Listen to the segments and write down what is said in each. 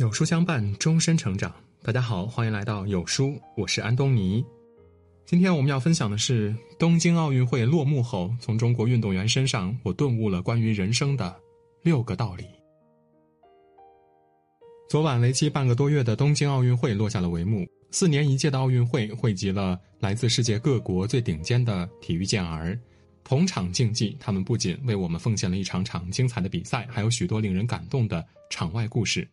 有书相伴，终身成长。大家好，欢迎来到有书，我是安东尼。今天我们要分享的是东京奥运会落幕后，从中国运动员身上，我顿悟了关于人生的六个道理。昨晚为期半个多月的东京奥运会落下了帷幕。四年一届的奥运会汇集了来自世界各国最顶尖的体育健儿，同场竞技，他们不仅为我们奉献了一场场精彩的比赛，还有许多令人感动的场外故事。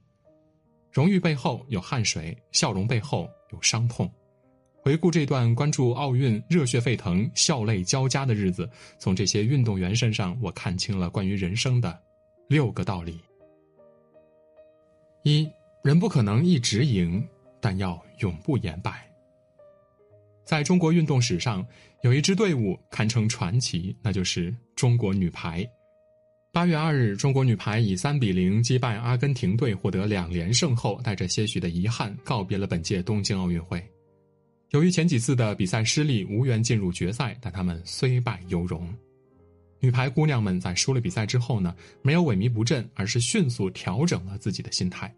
荣誉背后有汗水，笑容背后有伤痛。回顾这段关注奥运热血沸腾、笑泪交加的日子，从这些运动员身上，我看清了关于人生的六个道理：一，人不可能一直赢，但要永不言败。在中国运动史上，有一支队伍堪称传奇，那就是中国女排。八月二日，中国女排以三比零击败阿根廷队，获得两连胜后，带着些许的遗憾告别了本届东京奥运会。由于前几次的比赛失利，无缘进入决赛，但他们虽败犹荣。女排姑娘们在输了比赛之后呢，没有萎靡不振，而是迅速调整了自己的心态，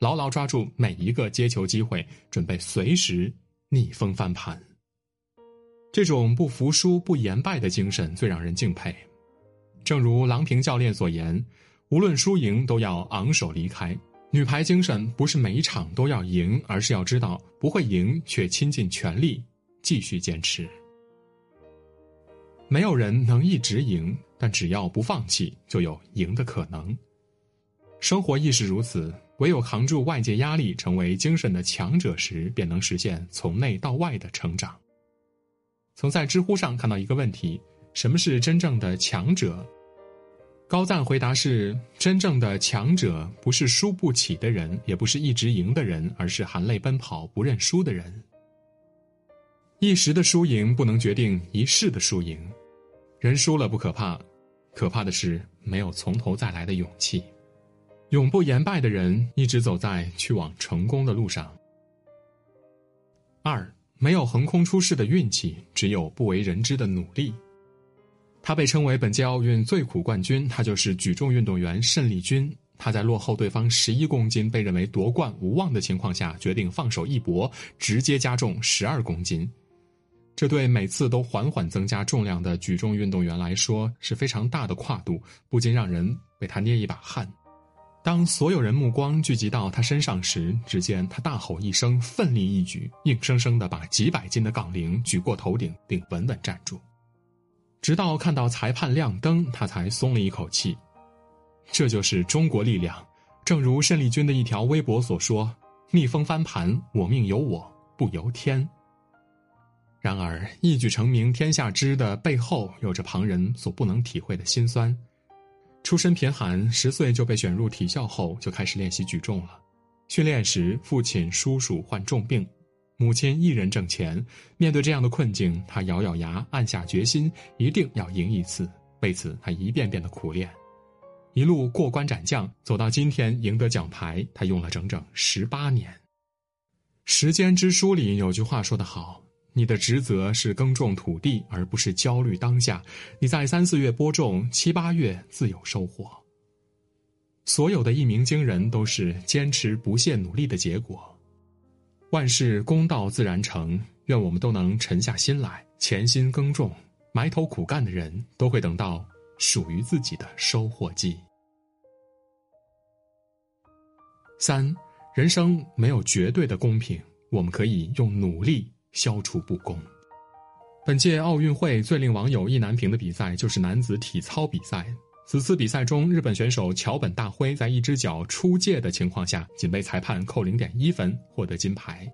牢牢抓住每一个接球机会，准备随时逆风翻盘。这种不服输、不言败的精神最让人敬佩。正如郎平教练所言，无论输赢都要昂首离开。女排精神不是每一场都要赢，而是要知道不会赢却倾尽全力继续坚持。没有人能一直赢，但只要不放弃，就有赢的可能。生活亦是如此，唯有扛住外界压力，成为精神的强者时，便能实现从内到外的成长。曾在知乎上看到一个问题。什么是真正的强者？高赞回答是：真正的强者不是输不起的人，也不是一直赢的人，而是含泪奔跑不认输的人。一时的输赢不能决定一世的输赢，人输了不可怕，可怕的是没有从头再来的勇气。永不言败的人一直走在去往成功的路上。二，没有横空出世的运气，只有不为人知的努力。他被称为本届奥运最苦冠军，他就是举重运动员申丽君。他在落后对方十一公斤，被认为夺冠无望的情况下，决定放手一搏，直接加重十二公斤。这对每次都缓缓增加重量的举重运动员来说是非常大的跨度，不禁让人为他捏一把汗。当所有人目光聚集到他身上时，只见他大吼一声，奋力一举，硬生生的把几百斤的杠铃举过头顶，并稳稳站住。直到看到裁判亮灯，他才松了一口气。这就是中国力量。正如申丽君的一条微博所说：“逆风翻盘，我命由我不由天。”然而，一举成名天下知的背后，有着旁人所不能体会的辛酸。出身贫寒，十岁就被选入体校后，就开始练习举重了。训练时，父亲、叔叔患重病。母亲一人挣钱，面对这样的困境，他咬咬牙，暗下决心，一定要赢一次。为此，他一遍遍的苦练，一路过关斩将，走到今天赢得奖牌，他用了整整十八年。《时间之书》里有句话说得好：“你的职责是耕种土地，而不是焦虑当下。你在三四月播种，七八月自有收获。”所有的一鸣惊人，都是坚持不懈努力的结果。万事公道自然成，愿我们都能沉下心来，潜心耕种，埋头苦干的人都会等到属于自己的收获季。三，人生没有绝对的公平，我们可以用努力消除不公。本届奥运会最令网友意难平的比赛就是男子体操比赛。此次比赛中，日本选手桥本大辉在一只脚出界的情况下，仅被裁判扣零点一分，获得金牌。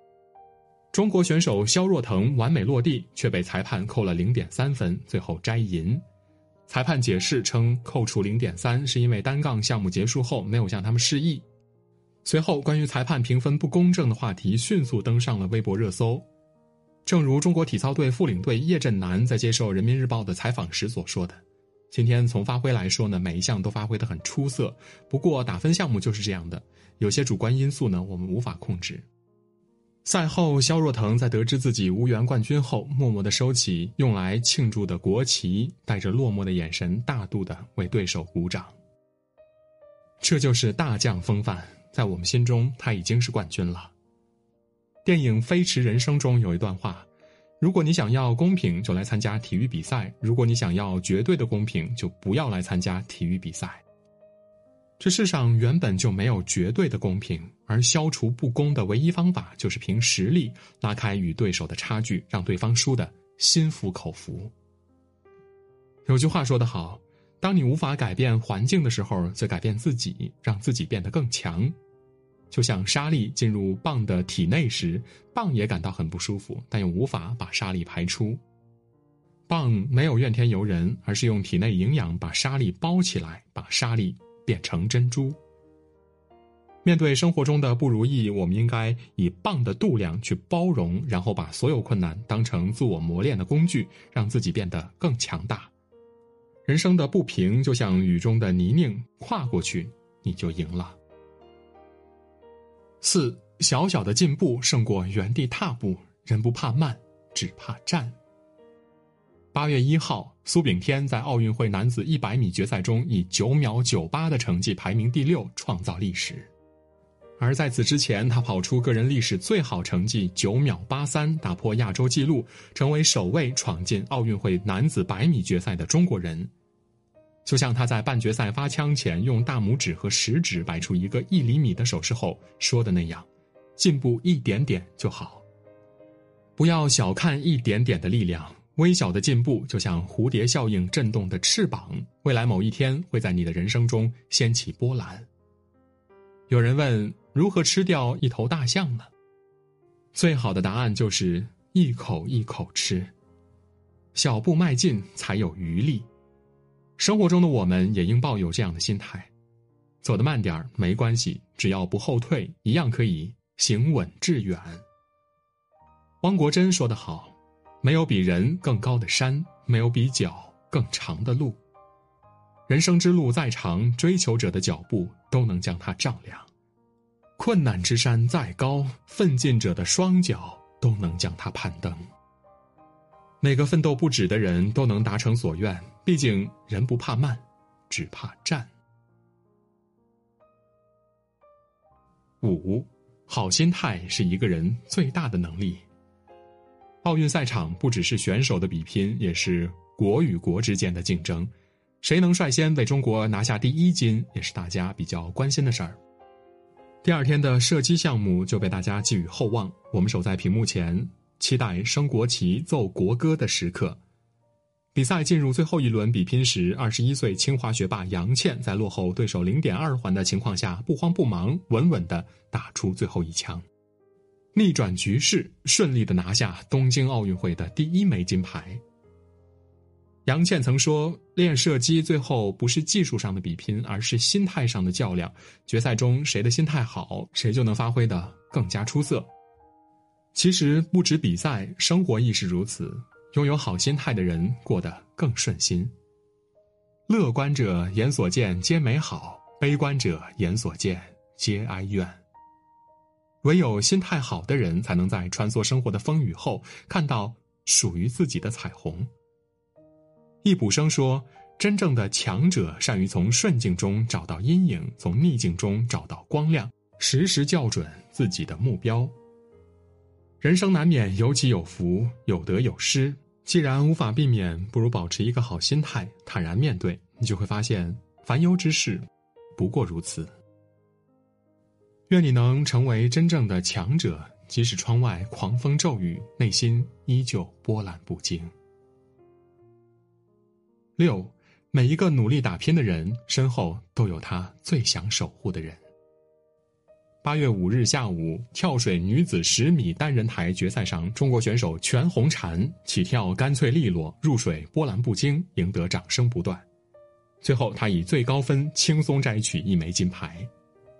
中国选手肖若腾完美落地，却被裁判扣了零点三分，最后摘银。裁判解释称，扣除零点三是因为单杠项目结束后没有向他们示意。随后，关于裁判评分不公正的话题迅速登上了微博热搜。正如中国体操队副领队叶振南在接受人民日报的采访时所说的。今天从发挥来说呢，每一项都发挥的很出色。不过打分项目就是这样的，有些主观因素呢，我们无法控制。赛后，肖若腾在得知自己无缘冠军后，默默的收起用来庆祝的国旗，带着落寞的眼神，大度的为对手鼓掌。这就是大将风范。在我们心中他已经是冠军了。电影《飞驰人生》中有一段话：“如果你想要公平，就来参加体育比赛；如果你想要绝对的公平，就不要来参加体育比赛。”这世上原本就没有绝对的公平，而消除不公的唯一方法就是凭实力拉开与对手的差距，让对方输得心服口服。有句话说得好：“当你无法改变环境的时候，则改变自己，让自己变得更强。”就像沙粒进入蚌的体内时，蚌也感到很不舒服，但又无法把沙粒排出。蚌没有怨天尤人，而是用体内营养把沙粒包起来，把沙粒。变成珍珠。面对生活中的不如意，我们应该以蚌的度量去包容，然后把所有困难当成自我磨练的工具，让自己变得更强大。人生的不平就像雨中的泥泞，跨过去你就赢了。四小小的进步胜过原地踏步，人不怕慢，只怕站。八月一号。苏炳添在奥运会男子一百米决赛中以九秒九八的成绩排名第六，创造历史。而在此之前，他跑出个人历史最好成绩九秒八三，打破亚洲纪录，成为首位闯进奥运会男子百米决赛的中国人。就像他在半决赛发枪前用大拇指和食指摆出一个一厘米的手势后说的那样：“进步一点点就好，不要小看一点点的力量。”微小的进步就像蝴蝶效应震动的翅膀，未来某一天会在你的人生中掀起波澜。有人问如何吃掉一头大象呢？最好的答案就是一口一口吃，小步迈进才有余力。生活中的我们也应抱有这样的心态，走得慢点儿没关系，只要不后退，一样可以行稳致远。汪国真说得好。没有比人更高的山，没有比脚更长的路。人生之路再长，追求者的脚步都能将它丈量；困难之山再高，奋进者的双脚都能将它攀登。每个奋斗不止的人都能达成所愿，毕竟人不怕慢，只怕站。五，好心态是一个人最大的能力。奥运赛场不只是选手的比拼，也是国与国之间的竞争。谁能率先为中国拿下第一金，也是大家比较关心的事儿。第二天的射击项目就被大家寄予厚望，我们守在屏幕前，期待升国旗、奏国歌的时刻。比赛进入最后一轮比拼时，二十一岁清华学霸杨倩在落后对手零点二环的情况下，不慌不忙，稳稳的打出最后一枪。逆转局势，顺利的拿下东京奥运会的第一枚金牌。杨倩曾说：“练射击最后不是技术上的比拼，而是心态上的较量。决赛中谁的心态好，谁就能发挥的更加出色。”其实不止比赛，生活亦是如此。拥有好心态的人，过得更顺心。乐观者眼所见皆美好，悲观者眼所见皆哀怨。唯有心态好的人，才能在穿梭生活的风雨后，看到属于自己的彩虹。易卜生说：“真正的强者，善于从顺境中找到阴影，从逆境中找到光亮，时时校准自己的目标。”人生难免有起有伏，有得有失。既然无法避免，不如保持一个好心态，坦然面对，你就会发现，烦忧之事，不过如此。愿你能成为真正的强者，即使窗外狂风骤雨，内心依旧波澜不惊。六，每一个努力打拼的人身后都有他最想守护的人。八月五日下午，跳水女子十米单人台决赛上，中国选手全红婵起跳干脆利落，入水波澜不惊，赢得掌声不断。最后，她以最高分轻松摘取一枚金牌。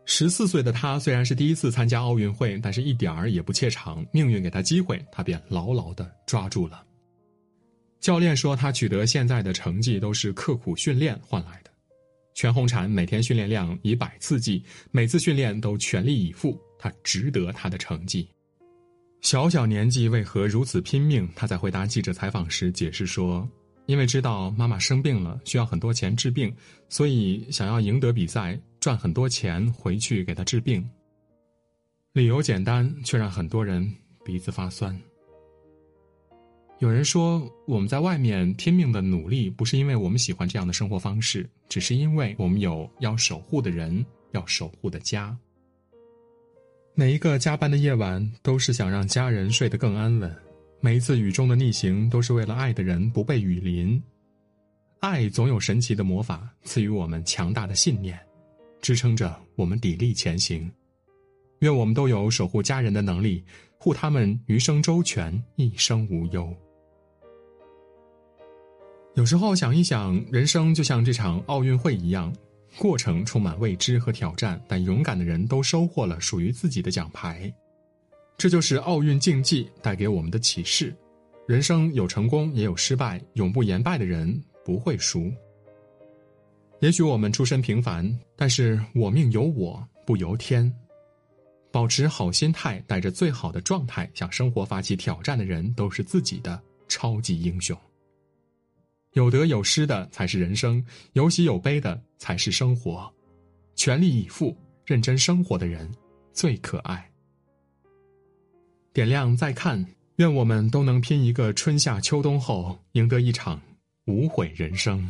十四岁的她虽然是第一次参加奥运会，但是一点儿也不怯场。命运给她机会，她便牢牢的抓住了。教练说，他取得现在的成绩都是刻苦训练换来的。全红婵每天训练量以百次计，每次训练都全力以赴，他值得他的成绩。小小年纪为何如此拼命？他在回答记者采访时解释说。因为知道妈妈生病了，需要很多钱治病，所以想要赢得比赛，赚很多钱回去给她治病。理由简单，却让很多人鼻子发酸。有人说，我们在外面拼命的努力，不是因为我们喜欢这样的生活方式，只是因为我们有要守护的人，要守护的家。每一个加班的夜晚，都是想让家人睡得更安稳；每一次雨中的逆行，都是为了爱的人不被雨淋。爱总有神奇的魔法，赐予我们强大的信念，支撑着我们砥砺前行。愿我们都有守护家人的能力，护他们余生周全，一生无忧。有时候想一想，人生就像这场奥运会一样，过程充满未知和挑战，但勇敢的人都收获了属于自己的奖牌。这就是奥运竞技带给我们的启示：人生有成功也有失败，永不言败的人不会输。也许我们出身平凡，但是我命由我不由天。保持好心态，带着最好的状态向生活发起挑战的人，都是自己的超级英雄。有得有失的才是人生，有喜有悲的才是生活。全力以赴、认真生活的人最可爱。点亮再看，愿我们都能拼一个春夏秋冬后，赢得一场无悔人生。